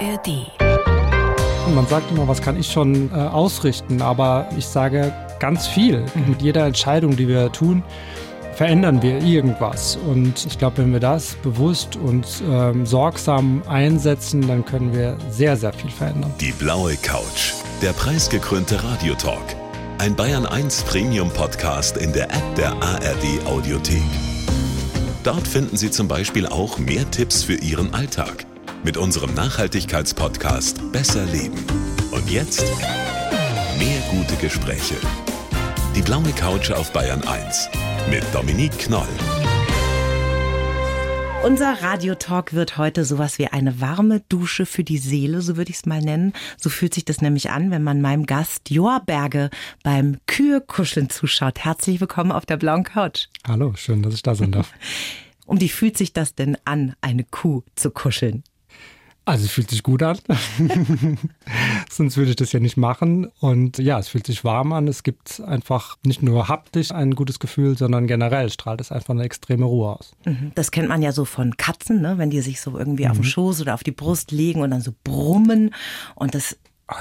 ARD. Man sagt immer, was kann ich schon äh, ausrichten, aber ich sage ganz viel. Mhm. Mit jeder Entscheidung, die wir tun, verändern wir irgendwas. Und ich glaube, wenn wir das bewusst und ähm, sorgsam einsetzen, dann können wir sehr, sehr viel verändern. Die blaue Couch, der preisgekrönte Radiotalk. Ein Bayern 1 Premium Podcast in der App der ARD Audiothek. Dort finden Sie zum Beispiel auch mehr Tipps für Ihren Alltag mit unserem Nachhaltigkeitspodcast Besser Leben. Und jetzt mehr gute Gespräche. Die blaue Couch auf Bayern 1 mit Dominique Knoll. Unser Radiotalk wird heute sowas wie eine warme Dusche für die Seele, so würde ich es mal nennen. So fühlt sich das nämlich an, wenn man meinem Gast Joa Berge beim Kühekuscheln zuschaut. Herzlich willkommen auf der blauen Couch. Hallo, schön, dass ich da sein darf. um wie fühlt sich das denn an, eine Kuh zu kuscheln? Also es fühlt sich gut an, sonst würde ich das ja nicht machen. Und ja, es fühlt sich warm an. Es gibt einfach nicht nur haptisch ein gutes Gefühl, sondern generell strahlt es einfach eine extreme Ruhe aus. Mhm. Das kennt man ja so von Katzen, ne? wenn die sich so irgendwie mhm. auf den mhm. Schoß oder auf die Brust legen und dann so brummen. Und das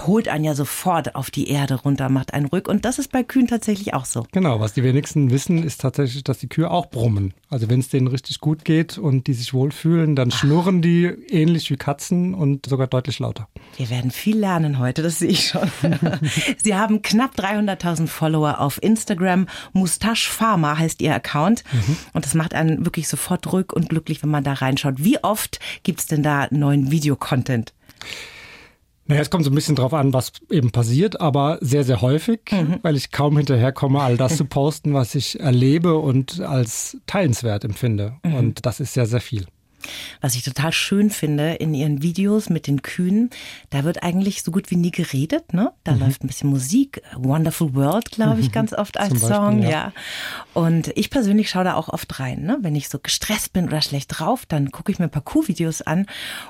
holt einen ja sofort auf die Erde runter, macht einen ruhig. Und das ist bei Kühen tatsächlich auch so. Genau, was die wenigsten wissen, ist tatsächlich, dass die Kühe auch brummen. Also wenn es denen richtig gut geht und die sich wohlfühlen, dann schnurren die ähnlich wie Katzen und sogar deutlich lauter. Wir werden viel lernen heute, das sehe ich schon. Sie haben knapp 300.000 Follower auf Instagram. Mustache Pharma heißt Ihr Account. Mhm. Und das macht einen wirklich sofort ruhig und glücklich, wenn man da reinschaut. Wie oft gibt es denn da neuen Videocontent? Naja, es kommt so ein bisschen drauf an, was eben passiert, aber sehr, sehr häufig, mhm. weil ich kaum hinterherkomme, all das zu posten, was ich erlebe und als teilenswert empfinde. Mhm. Und das ist sehr, sehr viel. Was ich total schön finde in ihren Videos mit den Kühen, da wird eigentlich so gut wie nie geredet, ne? Da mhm. läuft ein bisschen Musik, Wonderful World, glaube ich, ganz oft als Beispiel, Song, ja. ja. Und ich persönlich schaue da auch oft rein, ne? Wenn ich so gestresst bin oder schlecht drauf, dann gucke ich mir ein paar Kuhvideos an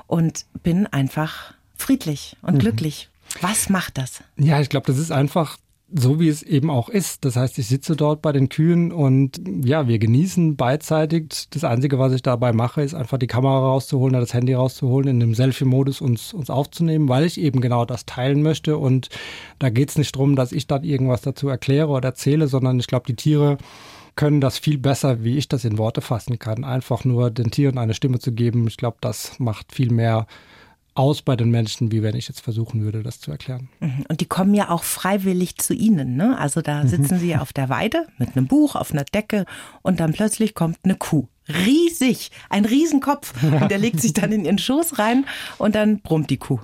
und bin einfach friedlich und mhm. glücklich. Was macht das? Ja, ich glaube, das ist einfach so wie es eben auch ist. Das heißt, ich sitze dort bei den Kühen und ja, wir genießen beidseitig. Das Einzige, was ich dabei mache, ist einfach die Kamera rauszuholen, das Handy rauszuholen, in dem Selfie-Modus uns, uns aufzunehmen, weil ich eben genau das teilen möchte. Und da geht es nicht darum, dass ich dann irgendwas dazu erkläre oder erzähle, sondern ich glaube, die Tiere können das viel besser, wie ich das in Worte fassen kann. Einfach nur den Tieren eine Stimme zu geben. Ich glaube, das macht viel mehr aus bei den Menschen, wie wenn ich jetzt versuchen würde, das zu erklären. Mhm. Und die kommen ja auch freiwillig zu Ihnen. Ne? Also da sitzen mhm. Sie auf der Weide mit einem Buch auf einer Decke und dann plötzlich kommt eine Kuh riesig, ein Riesenkopf. Und der legt sich dann in ihren Schoß rein und dann brummt die Kuh.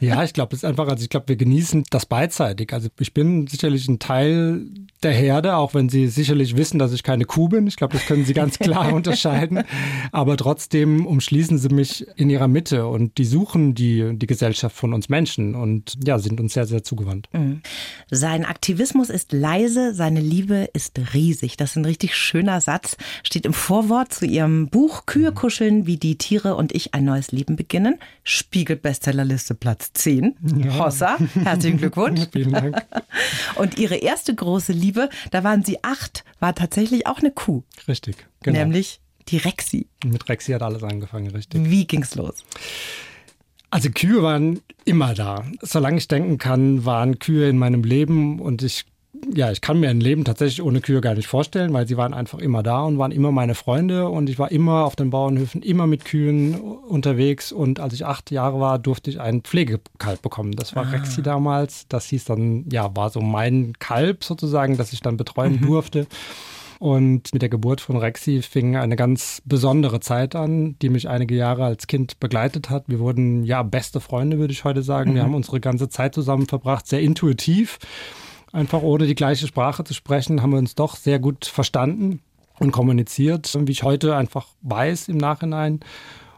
Ja, ich glaube, das ist einfach, also ich glaube, wir genießen das beidseitig. Also ich bin sicherlich ein Teil der Herde, auch wenn sie sicherlich wissen, dass ich keine Kuh bin. Ich glaube, das können sie ganz klar unterscheiden. Aber trotzdem umschließen sie mich in ihrer Mitte und die suchen die, die Gesellschaft von uns Menschen und ja, sind uns sehr, sehr zugewandt. Mhm. Sein Aktivismus ist leise, seine Liebe ist riesig. Das ist ein richtig schöner Satz. Steht im Vorwort zu ihrem Buch Kühe kuscheln, wie die Tiere und ich ein neues Leben beginnen. Spiegel Bestsellerliste Platz 10. Ja. Hossa, herzlichen Glückwunsch. Vielen Dank. Und ihre erste große Liebe, da waren sie acht, war tatsächlich auch eine Kuh. Richtig, genau. Nämlich die Rexi. Mit Rexi hat alles angefangen, richtig. Wie ging's los? Also Kühe waren immer da. Solange ich denken kann, waren Kühe in meinem Leben und ich ja, ich kann mir ein Leben tatsächlich ohne Kühe gar nicht vorstellen, weil sie waren einfach immer da und waren immer meine Freunde und ich war immer auf den Bauernhöfen, immer mit Kühen unterwegs und als ich acht Jahre war, durfte ich einen Pflegekalb bekommen. Das war ah. Rexi damals. Das hieß dann, ja, war so mein Kalb sozusagen, das ich dann betreuen mhm. durfte. Und mit der Geburt von Rexi fing eine ganz besondere Zeit an, die mich einige Jahre als Kind begleitet hat. Wir wurden ja beste Freunde, würde ich heute sagen. Mhm. Wir haben unsere ganze Zeit zusammen verbracht, sehr intuitiv. Einfach ohne die gleiche Sprache zu sprechen, haben wir uns doch sehr gut verstanden und kommuniziert, wie ich heute einfach weiß im Nachhinein.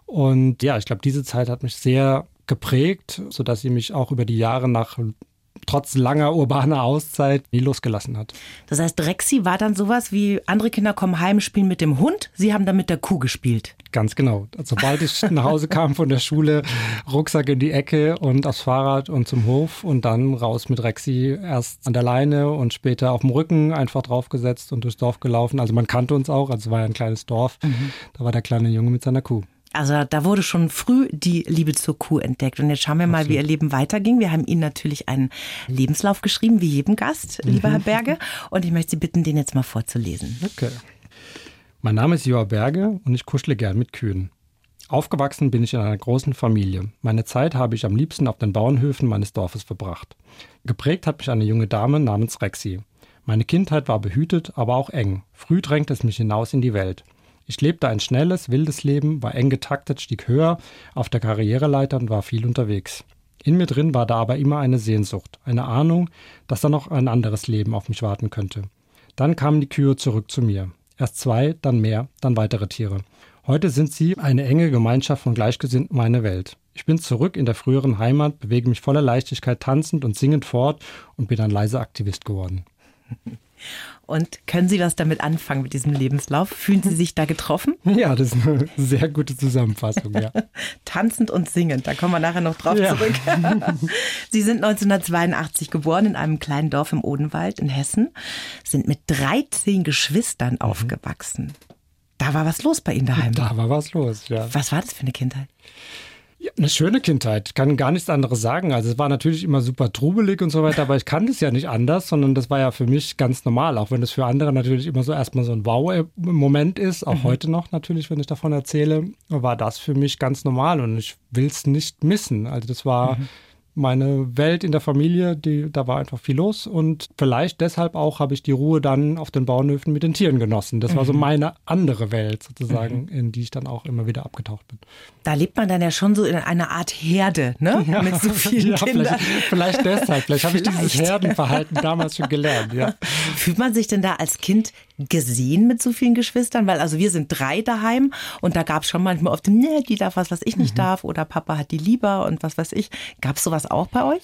Und ja, ich glaube, diese Zeit hat mich sehr geprägt, sodass sie mich auch über die Jahre nach trotz langer urbaner Auszeit nie losgelassen hat. Das heißt, Rexy war dann sowas wie andere Kinder kommen heim, spielen mit dem Hund, Sie haben dann mit der Kuh gespielt. Ganz genau. Sobald ich nach Hause kam von der Schule, Rucksack in die Ecke und aufs Fahrrad und zum Hof und dann raus mit Rexy erst an der Leine und später auf dem Rücken einfach draufgesetzt und durchs Dorf gelaufen. Also man kannte uns auch, also es war ja ein kleines Dorf. Mhm. Da war der kleine Junge mit seiner Kuh. Also da wurde schon früh die Liebe zur Kuh entdeckt. Und jetzt schauen wir mal, Absolut. wie Ihr Leben weiterging. Wir haben Ihnen natürlich einen Lebenslauf geschrieben, wie jedem Gast, lieber Herr Berge. Und ich möchte Sie bitten, den jetzt mal vorzulesen. Okay. Mein Name ist Joa Berge und ich kuschle gern mit Kühen. Aufgewachsen bin ich in einer großen Familie. Meine Zeit habe ich am liebsten auf den Bauernhöfen meines Dorfes verbracht. Geprägt hat mich eine junge Dame namens Rexi. Meine Kindheit war behütet, aber auch eng. Früh drängte es mich hinaus in die Welt. Ich lebte ein schnelles, wildes Leben, war eng getaktet, stieg höher auf der Karriereleiter und war viel unterwegs. In mir drin war da aber immer eine Sehnsucht, eine Ahnung, dass da noch ein anderes Leben auf mich warten könnte. Dann kamen die Kühe zurück zu mir. Erst zwei, dann mehr, dann weitere Tiere. Heute sind sie eine enge Gemeinschaft von Gleichgesinnten meine Welt. Ich bin zurück in der früheren Heimat, bewege mich voller Leichtigkeit tanzend und singend fort und bin ein leiser Aktivist geworden. Und können Sie was damit anfangen mit diesem Lebenslauf? Fühlen Sie sich da getroffen? Ja, das ist eine sehr gute Zusammenfassung, ja. Tanzend und singend, da kommen wir nachher noch drauf ja. zurück. Sie sind 1982 geboren in einem kleinen Dorf im Odenwald in Hessen, sind mit 13 Geschwistern mhm. aufgewachsen. Da war was los bei Ihnen daheim. Da war was los, ja. Was war das für eine Kindheit? Ja, eine schöne Kindheit, kann gar nichts anderes sagen. Also es war natürlich immer super trubelig und so weiter, aber ich kannte es ja nicht anders, sondern das war ja für mich ganz normal, auch wenn es für andere natürlich immer so erstmal so ein Wow-Moment ist, auch mhm. heute noch natürlich, wenn ich davon erzähle, war das für mich ganz normal und ich will es nicht missen. Also das war mhm meine Welt in der Familie, die, da war einfach viel los und vielleicht deshalb auch habe ich die Ruhe dann auf den Bauernhöfen mit den Tieren genossen. Das war so mhm. meine andere Welt sozusagen, mhm. in die ich dann auch immer wieder abgetaucht bin. Da lebt man dann ja schon so in einer Art Herde, ne? Ja. Mit so vielen ja, Kindern. Vielleicht, vielleicht deshalb, vielleicht habe ich dieses Herdenverhalten damals schon gelernt, ja. Fühlt man sich denn da als Kind gesehen mit so vielen Geschwistern? Weil also wir sind drei daheim und da gab es schon manchmal oft, ne, die darf was, was ich nicht mhm. darf oder Papa hat die lieber und was weiß ich. Gab es sowas auch bei euch?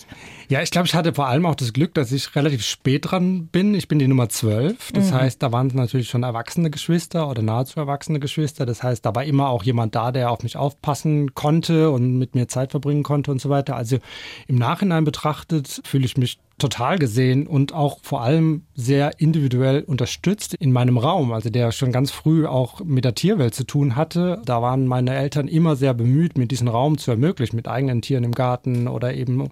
Ja, ich glaube, ich hatte vor allem auch das Glück, dass ich relativ spät dran bin. Ich bin die Nummer 12. Das mhm. heißt, da waren natürlich schon erwachsene Geschwister oder nahezu erwachsene Geschwister. Das heißt, da war immer auch jemand da, der auf mich aufpassen konnte und mit mir Zeit verbringen konnte und so weiter. Also im Nachhinein betrachtet fühle ich mich total gesehen und auch vor allem sehr individuell unterstützt in meinem Raum, also der schon ganz früh auch mit der Tierwelt zu tun hatte. Da waren meine Eltern immer sehr bemüht, mir diesen Raum zu ermöglichen, mit eigenen Tieren im Garten oder eben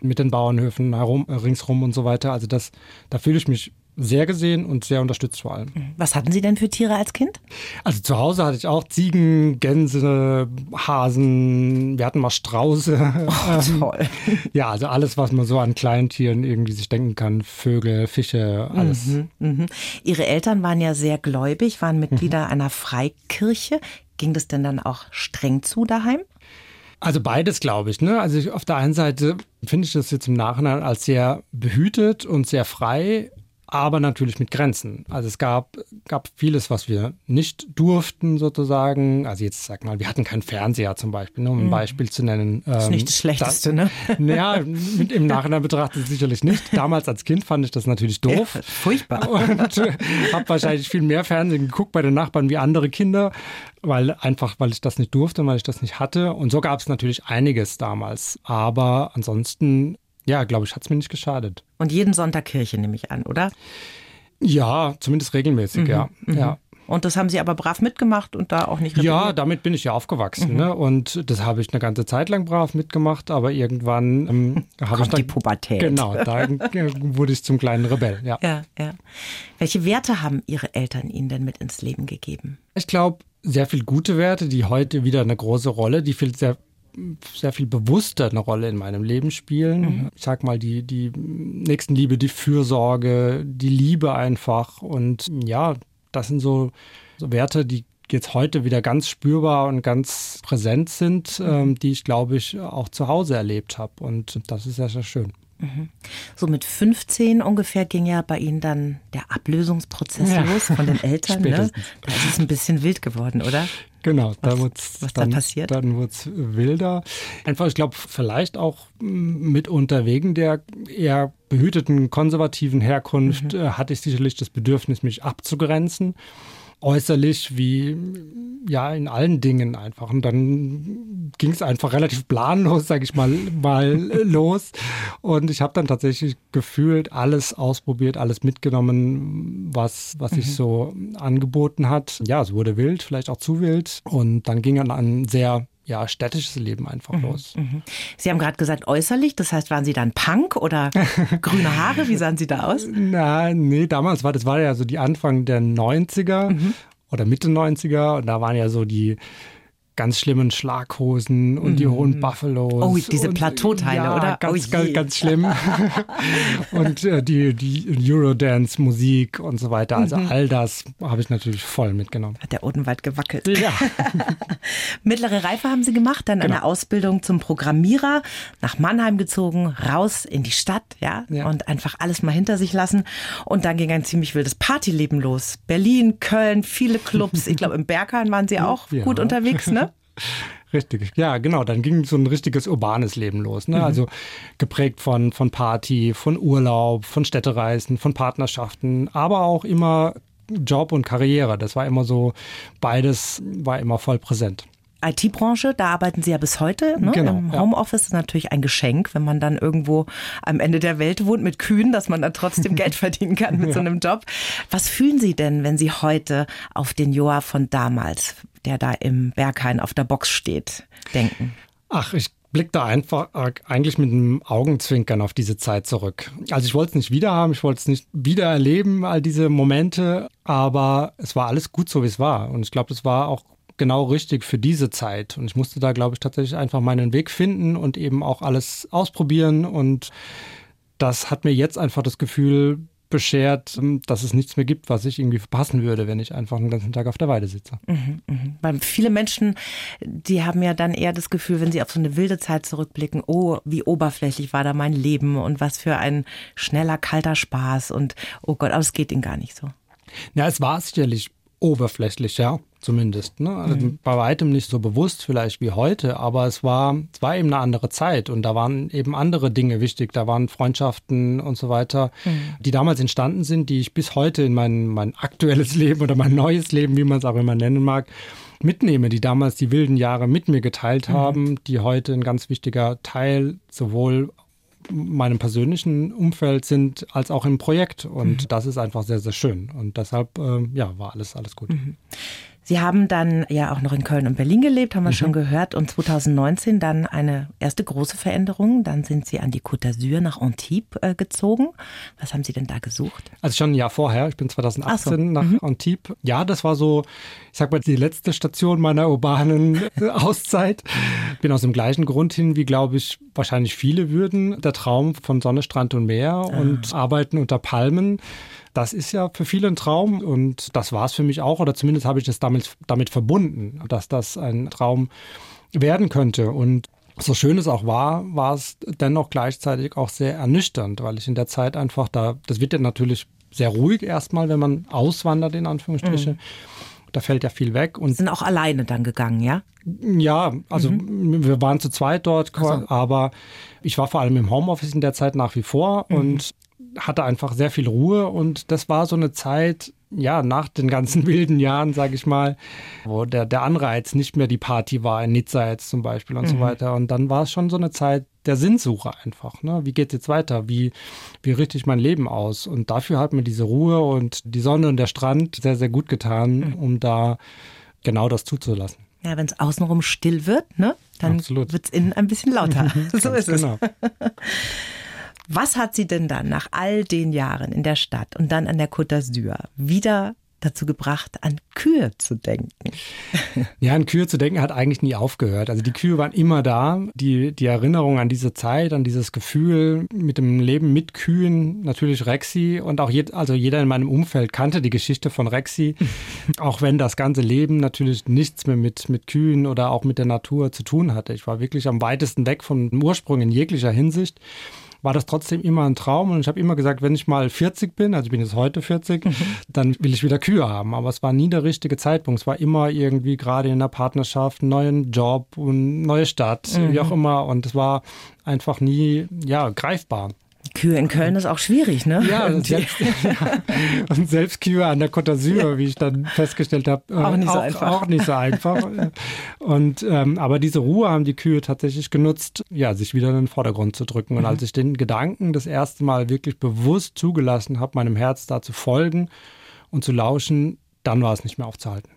mit den Bauernhöfen herum, ringsrum und so weiter. Also das, da fühle ich mich sehr gesehen und sehr unterstützt vor allem. Was hatten Sie denn für Tiere als Kind? Also zu Hause hatte ich auch Ziegen, Gänse, Hasen, wir hatten mal Strauße. Oh, toll. ja, also alles, was man so an kleinen Tieren irgendwie sich denken kann. Vögel, Fische, alles. Mhm, mh. Ihre Eltern waren ja sehr gläubig, waren Mitglieder mhm. einer Freikirche. Ging das denn dann auch streng zu daheim? Also beides, glaube ich. Ne? Also auf der einen Seite finde ich das jetzt im Nachhinein als sehr behütet und sehr frei aber natürlich mit Grenzen. Also es gab, gab vieles, was wir nicht durften sozusagen. Also jetzt sag mal, wir hatten keinen Fernseher zum Beispiel, ne, um ein mhm. Beispiel zu nennen. Das ist ähm, nicht das Schlechteste, das, ne? Ja, mit, im Nachhinein betrachtet sicherlich nicht. Damals als Kind fand ich das natürlich doof. Ja, furchtbar. Und äh, habe wahrscheinlich viel mehr Fernsehen geguckt bei den Nachbarn wie andere Kinder, weil einfach, weil ich das nicht durfte, weil ich das nicht hatte. Und so gab es natürlich einiges damals. Aber ansonsten ja, glaube ich, hat es mir nicht geschadet. Und jeden Sonntag Kirche nehme ich an, oder? Ja, zumindest regelmäßig, mhm, ja. Mhm. ja. Und das haben Sie aber brav mitgemacht und da auch nicht rebelliert? Ja, damit bin ich ja aufgewachsen. Mhm. Ne? Und das habe ich eine ganze Zeit lang brav mitgemacht, aber irgendwann ähm, habe ich dann, die Pubertät. Genau, da wurde ich zum kleinen Rebell. Ja. ja, ja. Welche Werte haben Ihre Eltern Ihnen denn mit ins Leben gegeben? Ich glaube, sehr viel gute Werte, die heute wieder eine große Rolle, die viel sehr sehr viel bewusster eine Rolle in meinem Leben spielen. Mhm. Ich sag mal, die, die Nächstenliebe, die Fürsorge, die Liebe einfach. Und ja, das sind so, so Werte, die jetzt heute wieder ganz spürbar und ganz präsent sind, mhm. ähm, die ich, glaube ich, auch zu Hause erlebt habe. Und das ist sehr, sehr schön. Mhm. So mit 15 ungefähr ging ja bei Ihnen dann der Ablösungsprozess ja. los von den Eltern. ne? Das ist ein bisschen wild geworden, oder? Genau, was, da wird's was dann, da passiert? Dann wird es wilder. Einfach, ich glaube, vielleicht auch mitunter wegen der eher behüteten konservativen Herkunft mhm. äh, hatte ich sicherlich das Bedürfnis, mich abzugrenzen. Äußerlich wie ja in allen Dingen einfach. Und dann ging es einfach relativ planlos, sage ich mal, mal los. Und ich habe dann tatsächlich gefühlt alles ausprobiert, alles mitgenommen, was, was mhm. sich so angeboten hat. Ja, es wurde wild, vielleicht auch zu wild. Und dann ging dann ein sehr ja, städtisches Leben einfach mhm, los. Mhm. Sie haben gerade gesagt äußerlich, das heißt, waren Sie dann Punk oder grüne Haare? Wie sahen Sie da aus? Na, nee, damals war das war ja so die Anfang der 90er mhm. oder Mitte 90er und da waren ja so die ganz schlimmen Schlaghosen und mm. die mhm. hohen Buffalos. Oh, diese Plateauteile, ja, oder? Ganz, oh ganz, ganz schlimm. und äh, die, die Eurodance-Musik und so weiter. Also mhm. all das habe ich natürlich voll mitgenommen. Hat der Odenwald gewackelt. Ja. Mittlere Reife haben Sie gemacht, dann genau. eine Ausbildung zum Programmierer, nach Mannheim gezogen, raus in die Stadt, ja, ja, und einfach alles mal hinter sich lassen. Und dann ging ein ziemlich wildes Partyleben los. Berlin, Köln, viele Clubs. Ich glaube, im Berghain waren Sie auch ja. gut unterwegs, ne? Richtig, ja, genau. Dann ging so ein richtiges urbanes Leben los. Ne? Mhm. Also geprägt von, von Party, von Urlaub, von Städtereisen, von Partnerschaften, aber auch immer Job und Karriere. Das war immer so, beides war immer voll präsent. IT-Branche, da arbeiten Sie ja bis heute. Ne? Genau, Im Homeoffice ist natürlich ein Geschenk, wenn man dann irgendwo am Ende der Welt wohnt mit Kühen, dass man dann trotzdem Geld verdienen kann mit ja. so einem Job. Was fühlen Sie denn, wenn Sie heute auf den Joa von damals, der da im Berghain auf der Box steht, denken? Ach, ich blicke da einfach eigentlich mit einem Augenzwinkern auf diese Zeit zurück. Also ich wollte es nicht wieder haben, ich wollte es nicht wieder erleben, all diese Momente, aber es war alles gut so, wie es war. Und ich glaube, es war auch genau richtig für diese Zeit. Und ich musste da, glaube ich, tatsächlich einfach meinen Weg finden und eben auch alles ausprobieren. Und das hat mir jetzt einfach das Gefühl beschert, dass es nichts mehr gibt, was ich irgendwie verpassen würde, wenn ich einfach den ganzen Tag auf der Weide sitze. Mhm, mhm. Weil viele Menschen, die haben ja dann eher das Gefühl, wenn sie auf so eine wilde Zeit zurückblicken, oh, wie oberflächlich war da mein Leben und was für ein schneller, kalter Spaß und oh Gott, aber es geht ihnen gar nicht so. Ja, es war sicherlich oberflächlich, ja zumindest. Ne? Also mhm. Bei weitem nicht so bewusst vielleicht wie heute, aber es war, es war eben eine andere Zeit und da waren eben andere Dinge wichtig. Da waren Freundschaften und so weiter, mhm. die damals entstanden sind, die ich bis heute in mein, mein aktuelles Leben oder mein neues Leben, wie man es auch immer nennen mag, mitnehme, die damals die wilden Jahre mit mir geteilt mhm. haben, die heute ein ganz wichtiger Teil sowohl meinem persönlichen Umfeld sind, als auch im Projekt. Und mhm. das ist einfach sehr, sehr schön. Und deshalb, äh, ja, war alles, alles gut. Mhm. Sie haben dann ja auch noch in Köln und Berlin gelebt, haben wir mhm. schon gehört, und 2019 dann eine erste große Veränderung. Dann sind Sie an die Côte d'Azur nach Antibes äh, gezogen. Was haben Sie denn da gesucht? Also schon ein Jahr vorher. Ich bin 2018 so. nach mhm. Antibes. Ja, das war so, ich sag mal, die letzte Station meiner urbanen Auszeit. Bin aus dem gleichen Grund hin, wie glaube ich wahrscheinlich viele würden. Der Traum von Sonne, Strand und Meer ah. und Arbeiten unter Palmen. Das ist ja für viele ein Traum und das war es für mich auch, oder zumindest habe ich das damit, damit verbunden, dass das ein Traum werden könnte. Und so schön es auch war, war es dennoch gleichzeitig auch sehr ernüchternd, weil ich in der Zeit einfach da, das wird ja natürlich sehr ruhig erstmal, wenn man auswandert, in Anführungsstrichen. Mhm. Da fällt ja viel weg. Und sind auch alleine dann gegangen, ja? Ja, also mhm. wir waren zu zweit dort, so. aber ich war vor allem im Homeoffice in der Zeit nach wie vor mhm. und hatte einfach sehr viel Ruhe und das war so eine Zeit, ja, nach den ganzen wilden Jahren, sage ich mal, wo der, der Anreiz nicht mehr die Party war, in Nizza jetzt zum Beispiel und mhm. so weiter. Und dann war es schon so eine Zeit der Sinnsuche einfach. Ne? Wie geht es jetzt weiter? Wie, wie richte ich mein Leben aus? Und dafür hat mir diese Ruhe und die Sonne und der Strand sehr, sehr gut getan, mhm. um da genau das zuzulassen. Ja, wenn es außenrum still wird, ne, dann wird es innen ein bisschen lauter. so ist genau. es. Was hat sie denn dann nach all den Jahren in der Stadt und dann an der Côte d'Azur wieder dazu gebracht, an Kühe zu denken? Ja, an Kühe zu denken hat eigentlich nie aufgehört. Also die Kühe waren immer da. Die, die Erinnerung an diese Zeit, an dieses Gefühl mit dem Leben mit Kühen, natürlich Rexy und auch jed, also jeder in meinem Umfeld kannte die Geschichte von Rexy, auch wenn das ganze Leben natürlich nichts mehr mit, mit Kühen oder auch mit der Natur zu tun hatte. Ich war wirklich am weitesten weg vom Ursprung in jeglicher Hinsicht war das trotzdem immer ein Traum. Und ich habe immer gesagt, wenn ich mal 40 bin, also ich bin jetzt heute 40, mhm. dann will ich wieder Kühe haben. Aber es war nie der richtige Zeitpunkt. Es war immer irgendwie gerade in der Partnerschaft, einen neuen Job und neue Stadt, mhm. wie auch immer. Und es war einfach nie, ja, greifbar. Kühe in Köln ist auch schwierig, ne? Ja, selbst, ja. und selbst Kühe an der Côte d'Azur, wie ich dann festgestellt habe, auch nicht auch, so einfach. Auch nicht so einfach. und ähm, aber diese Ruhe haben die Kühe tatsächlich genutzt, ja, sich wieder in den Vordergrund zu drücken. Und mhm. als ich den Gedanken das erste Mal wirklich bewusst zugelassen habe, meinem Herz da zu folgen und zu lauschen, dann war es nicht mehr aufzuhalten.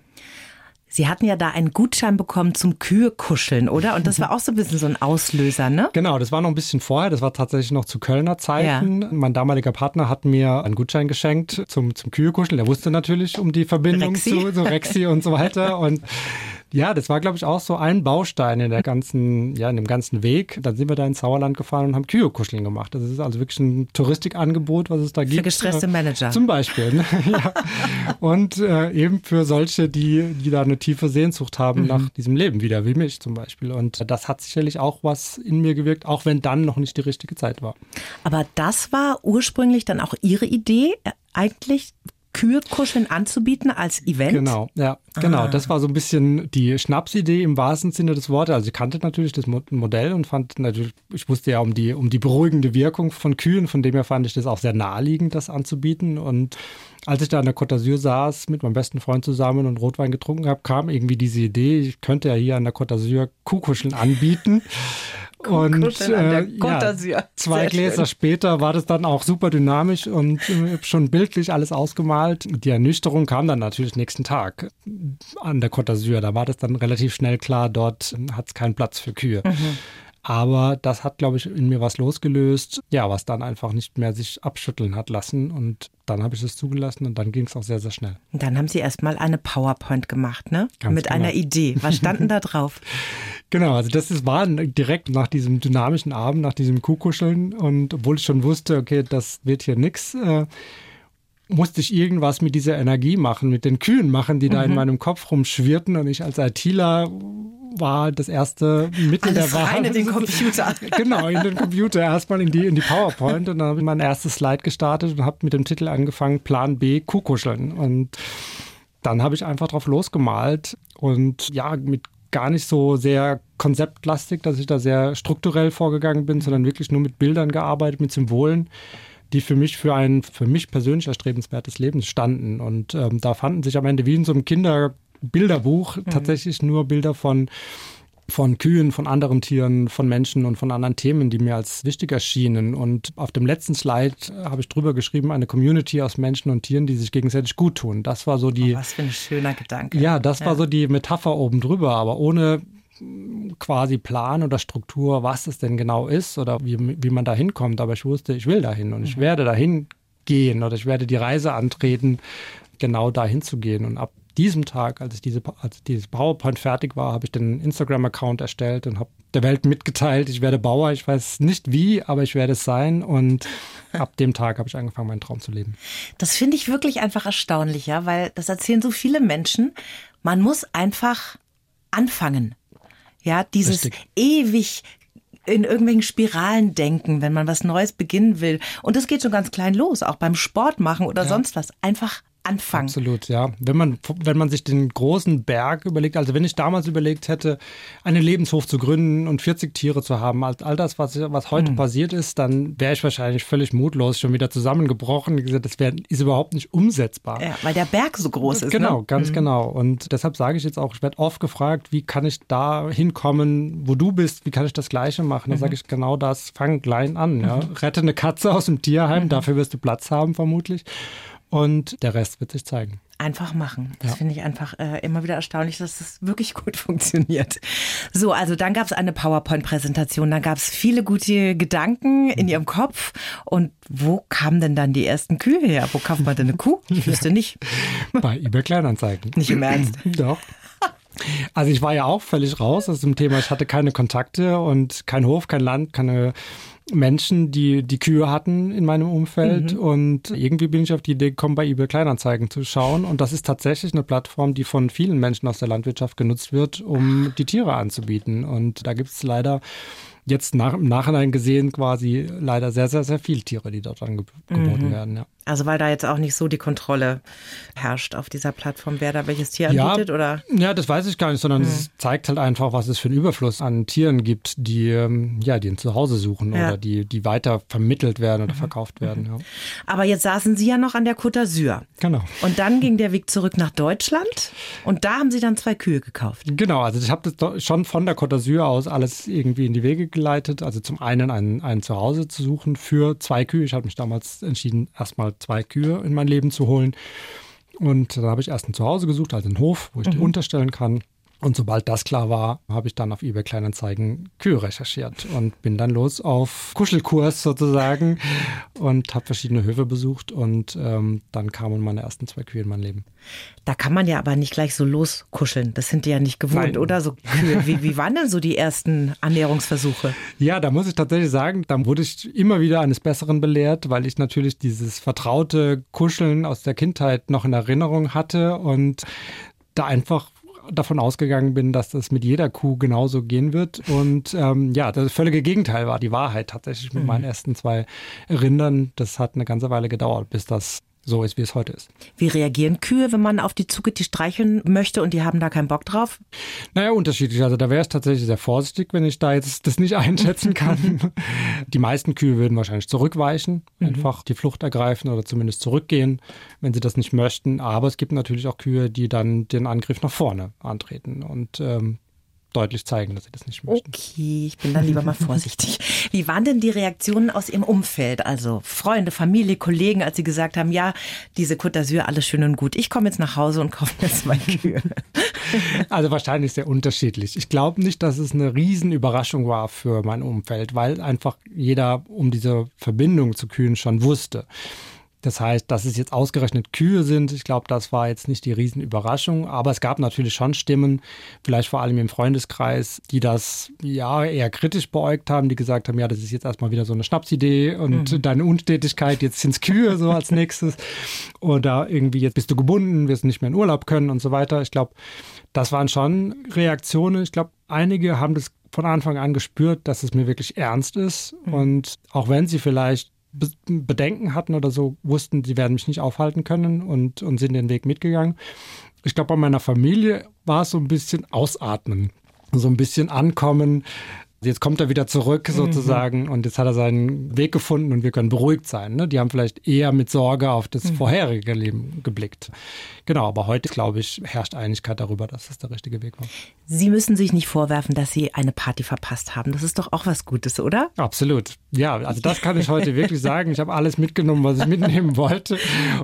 Sie hatten ja da einen Gutschein bekommen zum Kühe-Kuscheln, oder? Und das war auch so ein bisschen so ein Auslöser, ne? Genau, das war noch ein bisschen vorher. Das war tatsächlich noch zu Kölner Zeiten. Ja. Mein damaliger Partner hat mir einen Gutschein geschenkt zum, zum Kühe-Kuscheln. Der wusste natürlich um die Verbindung Rexi. zu so Rexi und so weiter. Und ja, das war, glaube ich, auch so ein Baustein in der ganzen, ja, in dem ganzen Weg. Dann sind wir da ins Sauerland gefahren und haben Kühe-Kuscheln gemacht. Das ist also wirklich ein Touristikangebot, was es da gibt. Für gestresste Manager. Zum Beispiel. Ne? ja. Und äh, eben für solche, die, die da eine tiefe Sehnsucht haben mhm. nach diesem Leben wieder, wie mich zum Beispiel. Und das hat sicherlich auch was in mir gewirkt, auch wenn dann noch nicht die richtige Zeit war. Aber das war ursprünglich dann auch Ihre Idee, äh, eigentlich Kühlkuscheln anzubieten als Event? Genau, ja, genau. Ah. Das war so ein bisschen die Schnapsidee im wahrsten Sinne des Wortes. Also ich kannte natürlich das Modell und fand natürlich, ich wusste ja um die, um die beruhigende Wirkung von Kühen, von dem her fand ich das auch sehr naheliegend, das anzubieten. Und als ich da an der Côte d'Azur saß, mit meinem besten Freund zusammen und Rotwein getrunken habe, kam irgendwie diese Idee, ich könnte ja hier an der Côte d'Azur Kuhkuscheln anbieten. Und äh, ja, zwei Gläser später war das dann auch super dynamisch und äh, schon bildlich alles ausgemalt. Die Ernüchterung kam dann natürlich nächsten Tag an der Côte d'Azur. Da war das dann relativ schnell klar, dort hat es keinen Platz für Kühe. Mhm. Aber das hat, glaube ich, in mir was losgelöst, ja, was dann einfach nicht mehr sich abschütteln hat lassen. Und dann habe ich es zugelassen und dann ging es auch sehr, sehr schnell. Und dann haben Sie erstmal eine PowerPoint gemacht, ne? Ganz Mit genau. einer Idee. Was standen da drauf? Genau, also das ist, war direkt nach diesem dynamischen Abend, nach diesem Kuhkuscheln. Und obwohl ich schon wusste, okay, das wird hier nichts, äh, musste ich irgendwas mit dieser Energie machen, mit den Kühen machen, die da in mhm. meinem Kopf rumschwirrten. Und ich als ITler war das erste Mittel Alles der Wahl. Rein in den Computer. genau, in den Computer. Erstmal in die, in die PowerPoint. Und dann habe ich mein erstes Slide gestartet und habe mit dem Titel angefangen, Plan B, Kuhkuscheln. Und dann habe ich einfach drauf losgemalt und ja, mit gar nicht so sehr konzeptlastig, dass ich da sehr strukturell vorgegangen bin, sondern wirklich nur mit Bildern gearbeitet, mit Symbolen, die für mich für ein für mich persönlich erstrebenswertes Leben standen. Und ähm, da fanden sich am Ende wie in so einem Kinderbilderbuch mhm. tatsächlich nur Bilder von von Kühen, von anderen Tieren, von Menschen und von anderen Themen, die mir als wichtig erschienen. Und auf dem letzten Slide habe ich drüber geschrieben, eine Community aus Menschen und Tieren, die sich gegenseitig gut tun. Das war so die. Oh, was für ein schöner Gedanke. Ja, das ja. war so die Metapher oben drüber, aber ohne quasi Plan oder Struktur, was es denn genau ist oder wie, wie man da hinkommt. Aber ich wusste, ich will dahin und ich mhm. werde dahin gehen oder ich werde die Reise antreten, genau dahin zu gehen. Und ab diesem Tag, als, ich diese, als dieses PowerPoint fertig war, habe ich den Instagram-Account erstellt und habe der Welt mitgeteilt, ich werde Bauer. Ich weiß nicht wie, aber ich werde es sein. Und ab dem Tag habe ich angefangen, meinen Traum zu leben. Das finde ich wirklich einfach erstaunlich, ja, weil das erzählen so viele Menschen. Man muss einfach anfangen. Ja, dieses Richtig. ewig in irgendwelchen Spiralen denken, wenn man was Neues beginnen will. Und das geht schon ganz klein los, auch beim Sport machen oder ja. sonst was. Einfach anfangen. Absolut, ja. Wenn man, wenn man sich den großen Berg überlegt, also wenn ich damals überlegt hätte, einen Lebenshof zu gründen und 40 Tiere zu haben, all das, was, was heute mhm. passiert ist, dann wäre ich wahrscheinlich völlig mutlos, schon wieder zusammengebrochen. Das wär, ist überhaupt nicht umsetzbar. Ja, weil der Berg so groß ist. Genau, ne? ganz mhm. genau. Und deshalb sage ich jetzt auch, ich werde oft gefragt, wie kann ich da hinkommen, wo du bist, wie kann ich das Gleiche machen? Da mhm. sage ich genau das, fang klein an. Ja? Mhm. Rette eine Katze aus dem Tierheim, mhm. dafür wirst du Platz haben vermutlich und der Rest wird sich zeigen. Einfach machen. Das ja. finde ich einfach äh, immer wieder erstaunlich, dass das wirklich gut funktioniert. So, also dann gab es eine PowerPoint-Präsentation, dann gab es viele gute Gedanken in ihrem Kopf. Und wo kamen denn dann die ersten Kühe her? Wo kauft man denn eine Kuh? Ich wüsste nicht. Bei eBay Kleinanzeigen. Nicht im Ernst? Doch. Also ich war ja auch völlig raus aus dem Thema. Ich hatte keine Kontakte und kein Hof, kein Land, keine Menschen, die die Kühe hatten in meinem Umfeld. Mhm. Und irgendwie bin ich auf die Idee gekommen, bei eBay Kleinanzeigen zu schauen. Und das ist tatsächlich eine Plattform, die von vielen Menschen aus der Landwirtschaft genutzt wird, um die Tiere anzubieten. Und da gibt es leider jetzt nach, im Nachhinein gesehen quasi leider sehr, sehr, sehr viele Tiere, die dort angeboten mhm. werden. Ja. Also weil da jetzt auch nicht so die Kontrolle herrscht auf dieser Plattform, wer da welches Tier anbietet, ja, oder? Ja, das weiß ich gar nicht, sondern hm. es zeigt halt einfach, was es für einen Überfluss an Tieren gibt, die ähm, ja, die ein Zuhause suchen ja. oder die, die weiter vermittelt werden oder mhm. verkauft werden. Mhm. Ja. Aber jetzt saßen Sie ja noch an der Côte d'Azur. Genau. Und dann ging der Weg zurück nach Deutschland und da haben Sie dann zwei Kühe gekauft. Genau, also ich habe das schon von der Côte d'Azur aus alles irgendwie in die Wege geleitet. Also zum einen ein, ein Zuhause zu suchen für zwei Kühe. Ich habe mich damals entschieden, erstmal zwei Kühe in mein Leben zu holen. Und da habe ich erst ein Zuhause gesucht, also einen Hof, wo ich mhm. die unterstellen kann. Und sobald das klar war, habe ich dann auf eBay Kleinanzeigen Kühe recherchiert und bin dann los auf Kuschelkurs sozusagen und habe verschiedene Höfe besucht und ähm, dann kamen meine ersten zwei Kühe in mein Leben. Da kann man ja aber nicht gleich so loskuscheln. Das sind die ja nicht gewohnt, Nein. oder? So Kühe. Wie, wie waren denn so die ersten Annäherungsversuche? Ja, da muss ich tatsächlich sagen, da wurde ich immer wieder eines Besseren belehrt, weil ich natürlich dieses vertraute Kuscheln aus der Kindheit noch in Erinnerung hatte und da einfach davon ausgegangen bin, dass das mit jeder Kuh genauso gehen wird. Und ähm, ja, das völlige Gegenteil war die Wahrheit tatsächlich mit mhm. meinen ersten zwei Rindern. Das hat eine ganze Weile gedauert, bis das so ist, wie es heute ist. Wie reagieren Kühe, wenn man auf die Zucketti streicheln möchte und die haben da keinen Bock drauf? Naja, unterschiedlich. Also da wäre es tatsächlich sehr vorsichtig, wenn ich da jetzt das nicht einschätzen kann. die meisten Kühe würden wahrscheinlich zurückweichen, mhm. einfach die Flucht ergreifen oder zumindest zurückgehen, wenn sie das nicht möchten. Aber es gibt natürlich auch Kühe, die dann den Angriff nach vorne antreten. Und ähm, deutlich zeigen, dass sie das nicht möchten. Okay, ich bin dann lieber mal vorsichtig. Wie waren denn die Reaktionen aus Ihrem Umfeld, also Freunde, Familie, Kollegen, als Sie gesagt haben, ja, diese Côte d'Azur, alles schön und gut, ich komme jetzt nach Hause und kaufe mir zwei Kühe? Also wahrscheinlich sehr unterschiedlich. Ich glaube nicht, dass es eine Riesenüberraschung war für mein Umfeld, weil einfach jeder um diese Verbindung zu Kühen schon wusste. Das heißt, dass es jetzt ausgerechnet Kühe sind, ich glaube, das war jetzt nicht die Riesenüberraschung, aber es gab natürlich schon Stimmen, vielleicht vor allem im Freundeskreis, die das ja eher kritisch beäugt haben, die gesagt haben, ja, das ist jetzt erstmal wieder so eine Schnapsidee und mhm. deine Unstetigkeit, jetzt sind es Kühe so als nächstes oder irgendwie jetzt bist du gebunden, wirst nicht mehr in Urlaub können und so weiter. Ich glaube, das waren schon Reaktionen. Ich glaube, einige haben das von Anfang an gespürt, dass es mir wirklich ernst ist mhm. und auch wenn sie vielleicht Bedenken hatten oder so, wussten, sie werden mich nicht aufhalten können und, und sind den Weg mitgegangen. Ich glaube, bei meiner Familie war es so ein bisschen Ausatmen, so ein bisschen Ankommen, Jetzt kommt er wieder zurück mhm. sozusagen mhm. und jetzt hat er seinen Weg gefunden und wir können beruhigt sein. Ne? Die haben vielleicht eher mit Sorge auf das mhm. vorherige Leben geblickt. Genau, aber heute, glaube ich, herrscht Einigkeit darüber, dass das der richtige Weg war. Sie müssen sich nicht vorwerfen, dass Sie eine Party verpasst haben. Das ist doch auch was Gutes, oder? Absolut. Ja, also das kann ich heute wirklich sagen. Ich habe alles mitgenommen, was ich mitnehmen wollte.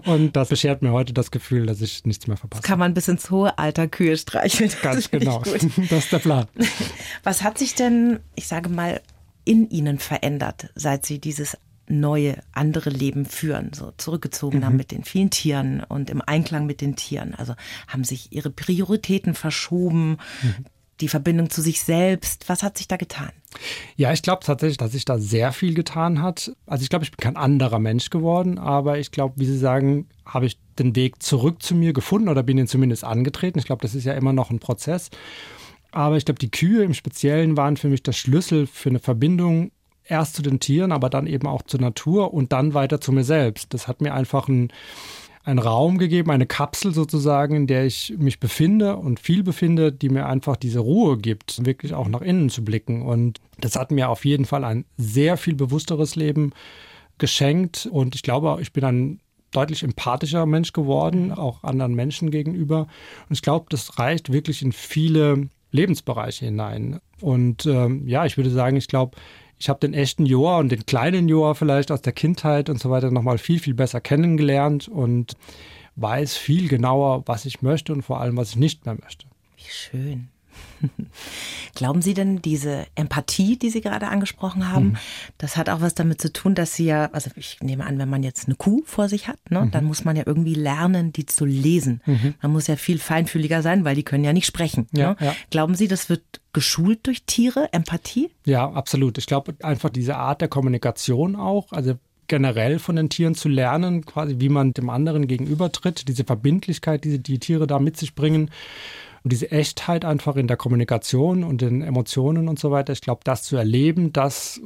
Und das beschert mir heute das Gefühl, dass ich nichts mehr verpasse. Kann man bis ins hohe Alter Kühe streicheln. Ganz genau. Das ist der Plan. Was hat sich denn ich sage mal, in ihnen verändert, seit sie dieses neue, andere Leben führen, so zurückgezogen mhm. haben mit den vielen Tieren und im Einklang mit den Tieren. Also haben sich ihre Prioritäten verschoben, mhm. die Verbindung zu sich selbst. Was hat sich da getan? Ja, ich glaube tatsächlich, dass sich da sehr viel getan hat. Also ich glaube, ich bin kein anderer Mensch geworden, aber ich glaube, wie Sie sagen, habe ich den Weg zurück zu mir gefunden oder bin ihn zumindest angetreten. Ich glaube, das ist ja immer noch ein Prozess. Aber ich glaube, die Kühe im Speziellen waren für mich der Schlüssel für eine Verbindung erst zu den Tieren, aber dann eben auch zur Natur und dann weiter zu mir selbst. Das hat mir einfach einen, einen Raum gegeben, eine Kapsel sozusagen, in der ich mich befinde und viel befinde, die mir einfach diese Ruhe gibt, wirklich auch nach innen zu blicken. Und das hat mir auf jeden Fall ein sehr viel bewussteres Leben geschenkt. Und ich glaube, ich bin ein deutlich empathischer Mensch geworden, auch anderen Menschen gegenüber. Und ich glaube, das reicht wirklich in viele Lebensbereiche hinein. Und ähm, ja, ich würde sagen, ich glaube, ich habe den echten Joa und den kleinen Joa vielleicht aus der Kindheit und so weiter nochmal viel, viel besser kennengelernt und weiß viel genauer, was ich möchte und vor allem, was ich nicht mehr möchte. Wie schön. Glauben Sie denn, diese Empathie, die Sie gerade angesprochen haben, mhm. das hat auch was damit zu tun, dass Sie ja, also ich nehme an, wenn man jetzt eine Kuh vor sich hat, ne, mhm. dann muss man ja irgendwie lernen, die zu lesen. Mhm. Man muss ja viel feinfühliger sein, weil die können ja nicht sprechen. Ja, ne? ja. Glauben Sie, das wird geschult durch Tiere, Empathie? Ja, absolut. Ich glaube einfach diese Art der Kommunikation auch, also generell von den Tieren zu lernen, quasi wie man dem anderen gegenübertritt, diese Verbindlichkeit, die die Tiere da mit sich bringen und diese Echtheit einfach in der Kommunikation und den Emotionen und so weiter, ich glaube, das zu erleben, das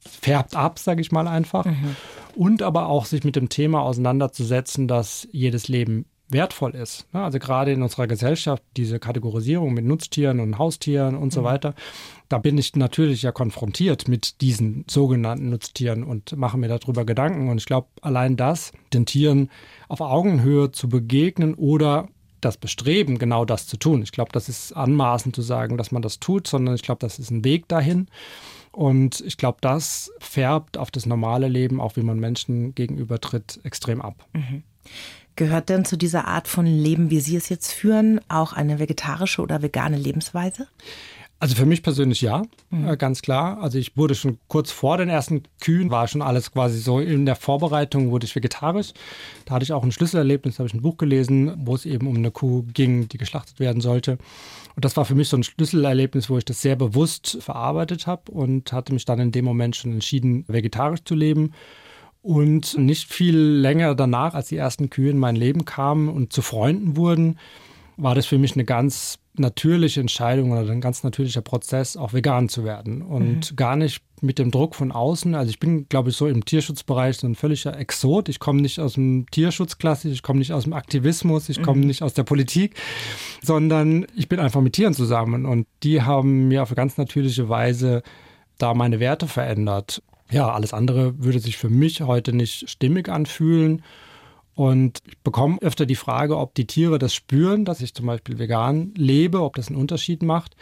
färbt ab, sage ich mal einfach. Mhm. und aber auch sich mit dem Thema auseinanderzusetzen, dass jedes Leben wertvoll ist. Ne? Also gerade in unserer Gesellschaft, diese Kategorisierung mit Nutztieren und Haustieren und so mhm. weiter, da bin ich natürlich ja konfrontiert mit diesen sogenannten Nutztieren und mache mir darüber Gedanken. Und ich glaube, allein das, den Tieren auf Augenhöhe zu begegnen oder das Bestreben, genau das zu tun. Ich glaube, das ist anmaßend zu sagen, dass man das tut, sondern ich glaube, das ist ein Weg dahin. Und ich glaube, das färbt auf das normale Leben, auch wie man Menschen gegenübertritt, extrem ab. Mhm. Gehört denn zu dieser Art von Leben, wie Sie es jetzt führen, auch eine vegetarische oder vegane Lebensweise? Also für mich persönlich ja, mhm. Äh, ganz klar. Also ich wurde schon kurz vor den ersten Kühen, war schon alles quasi so in der Vorbereitung, wurde ich vegetarisch. Da hatte ich auch ein Schlüsselerlebnis, habe ich ein Buch gelesen, wo es eben um eine Kuh ging, die geschlachtet werden sollte. Und das war für mich so ein Schlüsselerlebnis, wo ich das sehr bewusst verarbeitet habe und hatte mich dann in dem Moment schon entschieden, vegetarisch zu leben. Und nicht viel länger danach, als die ersten Kühe in mein Leben kamen und zu Freunden wurden, war das für mich eine ganz natürliche Entscheidung oder ein ganz natürlicher Prozess, auch vegan zu werden und mhm. gar nicht mit dem Druck von außen. Also ich bin, glaube ich, so im Tierschutzbereich so ein völliger Exot. Ich komme nicht aus dem Tierschutz klassisch, ich komme nicht aus dem Aktivismus, ich komme mhm. nicht aus der Politik, sondern ich bin einfach mit Tieren zusammen und die haben mir auf eine ganz natürliche Weise da meine Werte verändert. Ja, alles andere würde sich für mich heute nicht stimmig anfühlen. Und ich bekomme öfter die Frage, ob die Tiere das spüren, dass ich zum Beispiel vegan lebe, ob das einen Unterschied macht.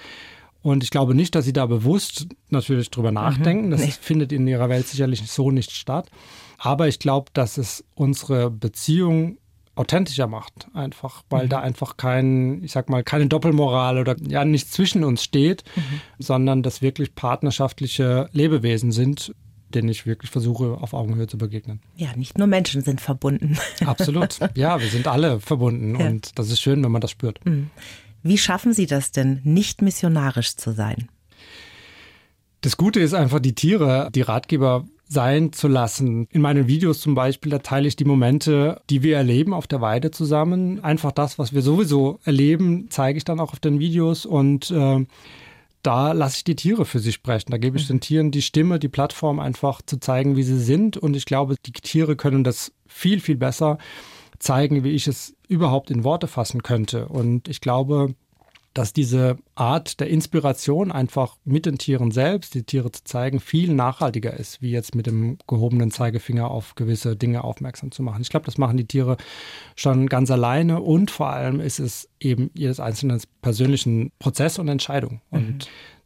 Und ich glaube nicht, dass sie da bewusst natürlich drüber mhm. nachdenken. Das nee. findet in ihrer Welt sicherlich so nicht statt. Aber ich glaube, dass es unsere Beziehung authentischer macht, einfach, weil mhm. da einfach kein, ich sag mal, keine Doppelmoral oder ja nichts zwischen uns steht, mhm. sondern dass wirklich partnerschaftliche Lebewesen sind, denen ich wirklich versuche, auf Augenhöhe zu begegnen. Ja, nicht nur Menschen sind verbunden. Absolut. Ja, wir sind alle verbunden ja. und das ist schön, wenn man das spürt. Mhm. Wie schaffen Sie das denn, nicht missionarisch zu sein? Das Gute ist einfach, die Tiere, die Ratgeber sein zu lassen. In meinen Videos zum Beispiel, da teile ich die Momente, die wir erleben auf der Weide zusammen. Einfach das, was wir sowieso erleben, zeige ich dann auch auf den Videos und äh, da lasse ich die Tiere für sie sprechen. Da gebe ich mhm. den Tieren die Stimme, die Plattform einfach zu zeigen, wie sie sind. Und ich glaube, die Tiere können das viel, viel besser zeigen, wie ich es überhaupt in Worte fassen könnte. Und ich glaube, dass diese Art der Inspiration einfach mit den Tieren selbst, die Tiere zu zeigen, viel nachhaltiger ist, wie jetzt mit dem gehobenen Zeigefinger auf gewisse Dinge aufmerksam zu machen. Ich glaube, das machen die Tiere schon ganz alleine und vor allem ist es eben jedes einzelne persönlichen Prozess und Entscheidung. Und mhm.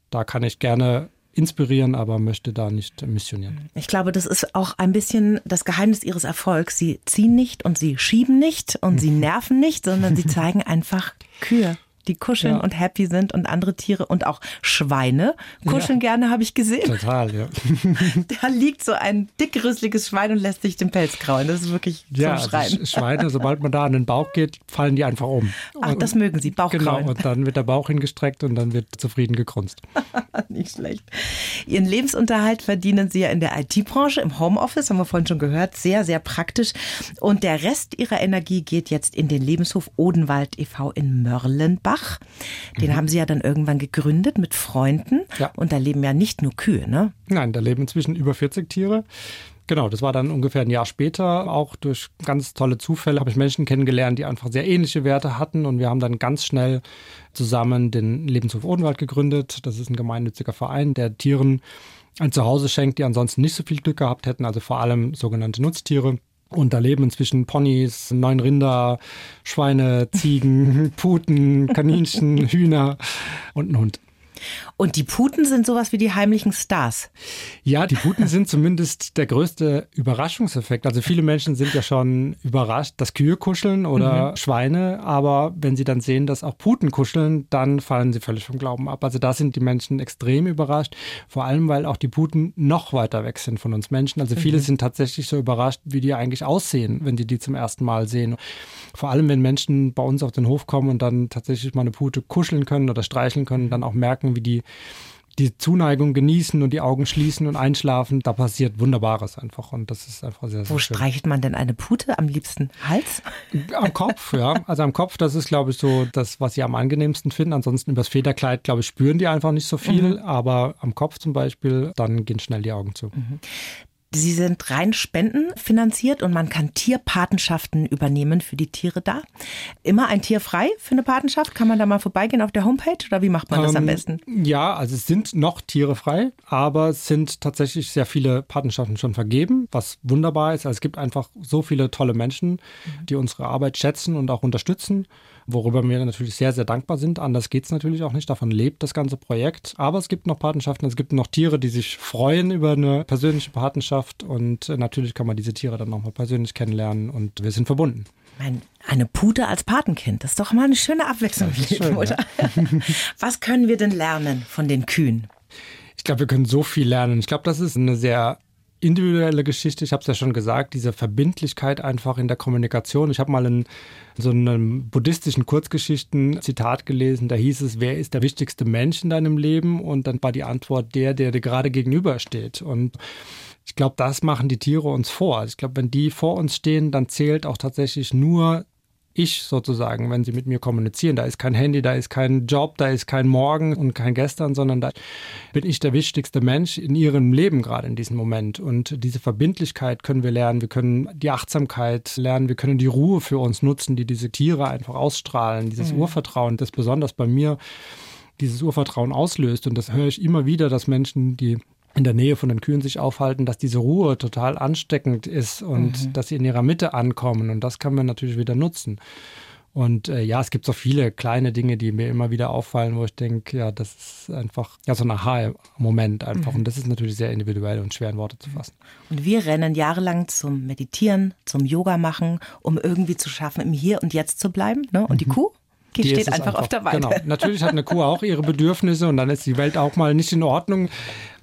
da kann ich gerne inspirieren, aber möchte da nicht missionieren. Ich glaube, das ist auch ein bisschen das Geheimnis ihres Erfolgs. Sie ziehen nicht und sie schieben nicht und sie nerven nicht, sondern sie zeigen einfach Kühe die kuscheln ja. und happy sind und andere Tiere und auch Schweine kuscheln ja. gerne, habe ich gesehen. Total, ja. da liegt so ein dickrüsseliges Schwein und lässt sich den Pelz kraulen. Das ist wirklich ja, zum Schreien. Also Schweine, sobald man da an den Bauch geht, fallen die einfach um. Ach, das mögen sie, Bauchkraulen. Genau, und dann wird der Bauch hingestreckt und dann wird zufrieden gegrunzt. Nicht schlecht. Ihren Lebensunterhalt verdienen Sie ja in der IT-Branche, im Homeoffice, haben wir vorhin schon gehört, sehr, sehr praktisch. Und der Rest Ihrer Energie geht jetzt in den Lebenshof Odenwald e.V. in Mörlenbach. Bach. Den mhm. haben Sie ja dann irgendwann gegründet mit Freunden. Ja. Und da leben ja nicht nur Kühe, ne? Nein, da leben inzwischen über 40 Tiere. Genau, das war dann ungefähr ein Jahr später. Auch durch ganz tolle Zufälle habe ich Menschen kennengelernt, die einfach sehr ähnliche Werte hatten. Und wir haben dann ganz schnell zusammen den Lebenshof Odenwald gegründet. Das ist ein gemeinnütziger Verein, der Tieren ein Zuhause schenkt, die ansonsten nicht so viel Glück gehabt hätten, also vor allem sogenannte Nutztiere. Und da leben inzwischen Ponys, neun Rinder, Schweine, Ziegen, Puten, Kaninchen, Hühner und ein Hund. Und die Puten sind sowas wie die heimlichen Stars. Ja, die Puten sind zumindest der größte Überraschungseffekt. Also viele Menschen sind ja schon überrascht, dass Kühe kuscheln oder mhm. Schweine, aber wenn sie dann sehen, dass auch Puten kuscheln, dann fallen sie völlig vom Glauben ab. Also da sind die Menschen extrem überrascht, vor allem weil auch die Puten noch weiter weg sind von uns Menschen. Also viele mhm. sind tatsächlich so überrascht, wie die eigentlich aussehen, wenn die die zum ersten Mal sehen. Vor allem, wenn Menschen bei uns auf den Hof kommen und dann tatsächlich mal eine Pute kuscheln können oder streicheln können, dann auch merken, wie die die Zuneigung genießen und die Augen schließen und einschlafen, da passiert Wunderbares einfach und das ist einfach sehr, sehr Wo schön. streichelt man denn eine Pute? Am liebsten Hals? Am Kopf, ja. Also am Kopf, das ist, glaube ich, so das, was sie am angenehmsten finden. Ansonsten übers Federkleid, glaube ich, spüren die einfach nicht so viel, mhm. aber am Kopf zum Beispiel, dann gehen schnell die Augen zu. Mhm. Sie sind rein spendenfinanziert und man kann Tierpatenschaften übernehmen für die Tiere da. Immer ein Tier frei für eine Patenschaft? Kann man da mal vorbeigehen auf der Homepage oder wie macht man das ähm, am besten? Ja, also es sind noch Tiere frei, aber es sind tatsächlich sehr viele Patenschaften schon vergeben, was wunderbar ist. Also es gibt einfach so viele tolle Menschen, die unsere Arbeit schätzen und auch unterstützen worüber wir natürlich sehr, sehr dankbar sind. Anders geht es natürlich auch nicht. Davon lebt das ganze Projekt. Aber es gibt noch Patenschaften, es gibt noch Tiere, die sich freuen über eine persönliche Patenschaft. Und äh, natürlich kann man diese Tiere dann nochmal persönlich kennenlernen und wir sind verbunden. Mein, eine Pute als Patenkind, das ist doch mal eine schöne Abwechslung im Leben, schön, oder? Ja. Was können wir denn lernen von den Kühen? Ich glaube, wir können so viel lernen. Ich glaube, das ist eine sehr individuelle Geschichte. Ich habe es ja schon gesagt, diese Verbindlichkeit einfach in der Kommunikation. Ich habe mal in so einem buddhistischen Kurzgeschichten Zitat gelesen, da hieß es, wer ist der wichtigste Mensch in deinem Leben? Und dann war die Antwort der, der dir gerade gegenübersteht. Und ich glaube, das machen die Tiere uns vor. Ich glaube, wenn die vor uns stehen, dann zählt auch tatsächlich nur ich sozusagen, wenn sie mit mir kommunizieren. Da ist kein Handy, da ist kein Job, da ist kein Morgen und kein Gestern, sondern da bin ich der wichtigste Mensch in ihrem Leben gerade in diesem Moment. Und diese Verbindlichkeit können wir lernen. Wir können die Achtsamkeit lernen. Wir können die Ruhe für uns nutzen, die diese Tiere einfach ausstrahlen. Dieses mhm. Urvertrauen, das besonders bei mir dieses Urvertrauen auslöst. Und das höre ich immer wieder, dass Menschen, die in der Nähe von den Kühen sich aufhalten, dass diese Ruhe total ansteckend ist und mhm. dass sie in ihrer Mitte ankommen. Und das kann man natürlich wieder nutzen. Und äh, ja, es gibt so viele kleine Dinge, die mir immer wieder auffallen, wo ich denke, ja, das ist einfach ja, so ein Aha-Moment einfach. Mhm. Und das ist natürlich sehr individuell und schwer in Worte zu fassen. Und wir rennen jahrelang zum Meditieren, zum Yoga machen, um irgendwie zu schaffen, im Hier und Jetzt zu bleiben. Ne? Und die mhm. Kuh? Die, die steht einfach, einfach, auf der Weide. Genau. Natürlich hat eine Kuh auch ihre Bedürfnisse und dann ist die Welt auch mal nicht in Ordnung.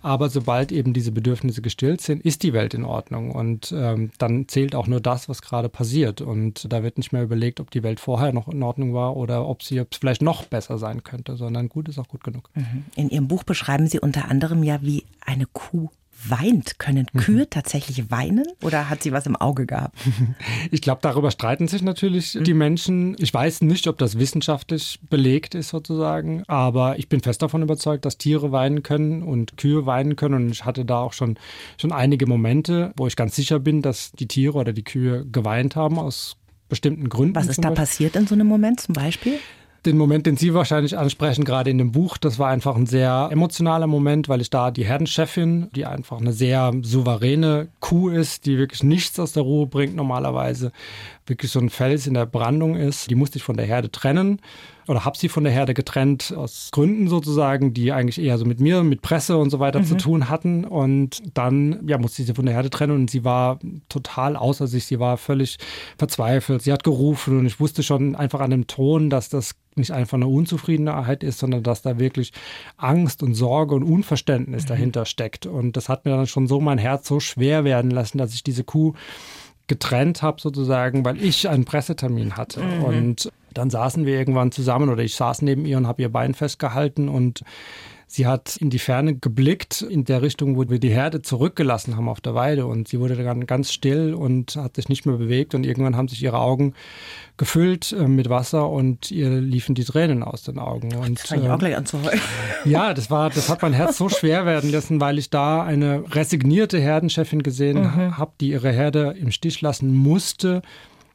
Aber sobald eben diese Bedürfnisse gestillt sind, ist die Welt in Ordnung. Und ähm, dann zählt auch nur das, was gerade passiert. Und da wird nicht mehr überlegt, ob die Welt vorher noch in Ordnung war oder ob sie ob es vielleicht noch besser sein könnte, sondern gut ist auch gut genug. Mhm. In Ihrem Buch beschreiben Sie unter anderem ja, wie eine Kuh weint. Können mhm. Kühe mhm. tatsächlich weinen oder hat sie was im Auge gehabt? Ich glaube, darüber streiten sich natürlich mhm. die Menschen. Ich weiß nicht, ob das wissenschaftlich belegt ist sozusagen, aber ich bin fest davon überzeugt, dass Tiere weinen können und Kühe weinen können und ich hatte da auch schon, schon einige Momente, wo ich ganz sicher bin, dass die Tiere oder die Kühe geweint haben aus bestimmten Gründen. Was ist da passiert in so einem Moment zum Beispiel? Den Moment, den Sie wahrscheinlich ansprechen, gerade in dem Buch, das war einfach ein sehr emotionaler Moment, weil ich da die Herdenchefin, die einfach eine sehr souveräne Kuh ist, die wirklich nichts aus der Ruhe bringt normalerweise, wirklich so ein Fels in der Brandung ist, die musste ich von der Herde trennen oder habe sie von der Herde getrennt aus Gründen sozusagen, die eigentlich eher so mit mir, mit Presse und so weiter mhm. zu tun hatten. Und dann ja, musste ich sie von der Herde trennen und sie war total außer sich. Sie war völlig verzweifelt. Sie hat gerufen und ich wusste schon einfach an dem Ton, dass das nicht einfach eine Unzufriedenheit ist, sondern dass da wirklich Angst und Sorge und Unverständnis mhm. dahinter steckt. Und das hat mir dann schon so mein Herz so schwer werden lassen, dass ich diese Kuh getrennt habe sozusagen, weil ich einen Pressetermin hatte. Mhm. Und dann saßen wir irgendwann zusammen oder ich saß neben ihr und habe ihr Bein festgehalten und Sie hat in die Ferne geblickt, in der Richtung, wo wir die Herde zurückgelassen haben auf der Weide. Und sie wurde dann ganz still und hat sich nicht mehr bewegt. Und irgendwann haben sich ihre Augen gefüllt äh, mit Wasser und ihr liefen die Tränen aus den Augen. Und, das ich auch gleich an zu heulen. Ja, das war, das hat mein Herz so schwer werden lassen, weil ich da eine resignierte Herdenchefin gesehen mhm. habe, die ihre Herde im Stich lassen musste,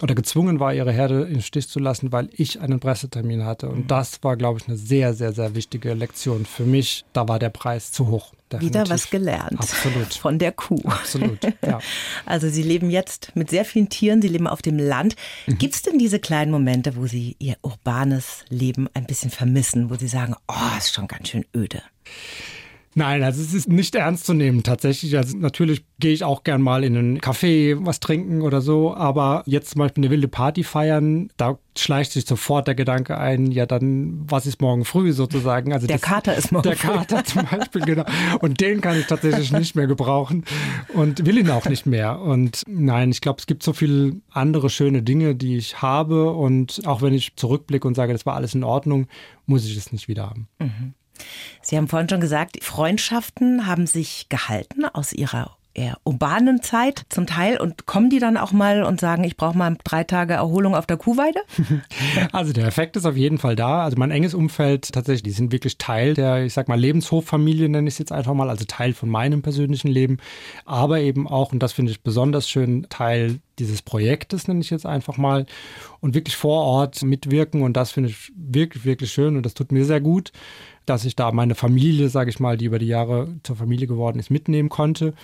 oder gezwungen war, ihre Herde im Stich zu lassen, weil ich einen Pressetermin hatte. Und mhm. das war, glaube ich, eine sehr, sehr, sehr wichtige Lektion für mich. Da war der Preis zu hoch. Definitiv. Wieder was gelernt. Absolut. Von der Kuh. Absolut, ja. Also Sie leben jetzt mit sehr vielen Tieren, Sie leben auf dem Land. Mhm. Gibt es denn diese kleinen Momente, wo Sie Ihr urbanes Leben ein bisschen vermissen, wo Sie sagen, oh, ist schon ganz schön öde? Nein, also es ist nicht ernst zu nehmen tatsächlich. Also natürlich gehe ich auch gern mal in einen Café was trinken oder so, aber jetzt zum Beispiel eine wilde Party feiern, da schleicht sich sofort der Gedanke ein, ja dann, was ist morgen früh sozusagen? Also der das, Kater ist morgen Der früh. Kater zum Beispiel, genau. Und den kann ich tatsächlich nicht mehr gebrauchen und will ihn auch nicht mehr. Und nein, ich glaube, es gibt so viele andere schöne Dinge, die ich habe und auch wenn ich zurückblicke und sage, das war alles in Ordnung, muss ich es nicht wieder haben. Mhm. Sie haben vorhin schon gesagt, Freundschaften haben sich gehalten aus Ihrer eher urbanen Zeit zum Teil. Und kommen die dann auch mal und sagen, ich brauche mal drei Tage Erholung auf der Kuhweide? Also der Effekt ist auf jeden Fall da. Also mein enges Umfeld tatsächlich, die sind wirklich Teil der, ich sag mal, Lebenshofamilie nenne ich es jetzt einfach mal, also Teil von meinem persönlichen Leben, aber eben auch, und das finde ich besonders schön, Teil dieses Projektes nenne ich jetzt einfach mal. Und wirklich vor Ort mitwirken. Und das finde ich wirklich, wirklich schön. Und das tut mir sehr gut dass ich da meine Familie, sage ich mal, die über die Jahre zur Familie geworden ist, mitnehmen konnte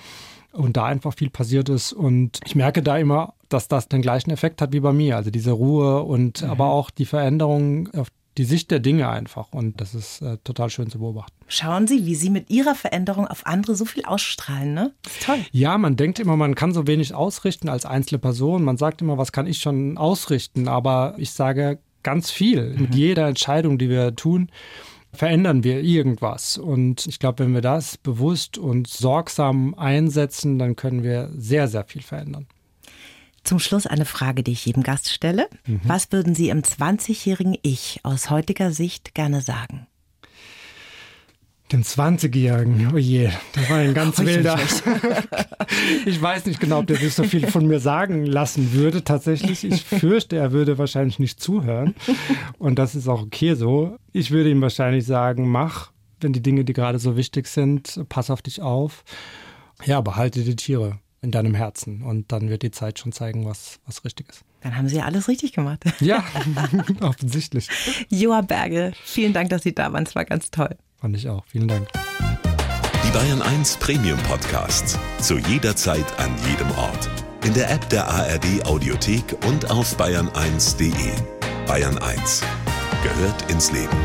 und da einfach viel passiert ist. Und ich merke da immer, dass das den gleichen Effekt hat wie bei mir. Also diese Ruhe und mhm. aber auch die Veränderung auf die Sicht der Dinge einfach. Und das ist äh, total schön zu beobachten. Schauen Sie, wie Sie mit Ihrer Veränderung auf andere so viel ausstrahlen, ne? Toll. Ja, man denkt immer, man kann so wenig ausrichten als einzelne Person. Man sagt immer, was kann ich schon ausrichten? Aber ich sage ganz viel mhm. mit jeder Entscheidung, die wir tun verändern wir irgendwas. Und ich glaube, wenn wir das bewusst und sorgsam einsetzen, dann können wir sehr, sehr viel verändern. Zum Schluss eine Frage, die ich jedem Gast stelle. Mhm. Was würden Sie im 20-jährigen Ich aus heutiger Sicht gerne sagen? Den 20-Jährigen, oh je, das war ein ganz wilder. ich weiß nicht genau, ob der sich so viel von mir sagen lassen würde. Tatsächlich, ich fürchte, er würde wahrscheinlich nicht zuhören. Und das ist auch okay so. Ich würde ihm wahrscheinlich sagen, mach, wenn die Dinge, die gerade so wichtig sind, pass auf dich auf. Ja, behalte die Tiere in deinem Herzen. Und dann wird die Zeit schon zeigen, was, was richtig ist. Dann haben Sie ja alles richtig gemacht. Ja, offensichtlich. Joa Berge, vielen Dank, dass Sie da waren. Es war ganz toll. Fand ich auch. Vielen Dank. Die Bayern 1 Premium Podcasts. Zu jeder Zeit, an jedem Ort. In der App der ARD Audiothek und auf bayern1.de. Bayern 1 gehört ins Leben.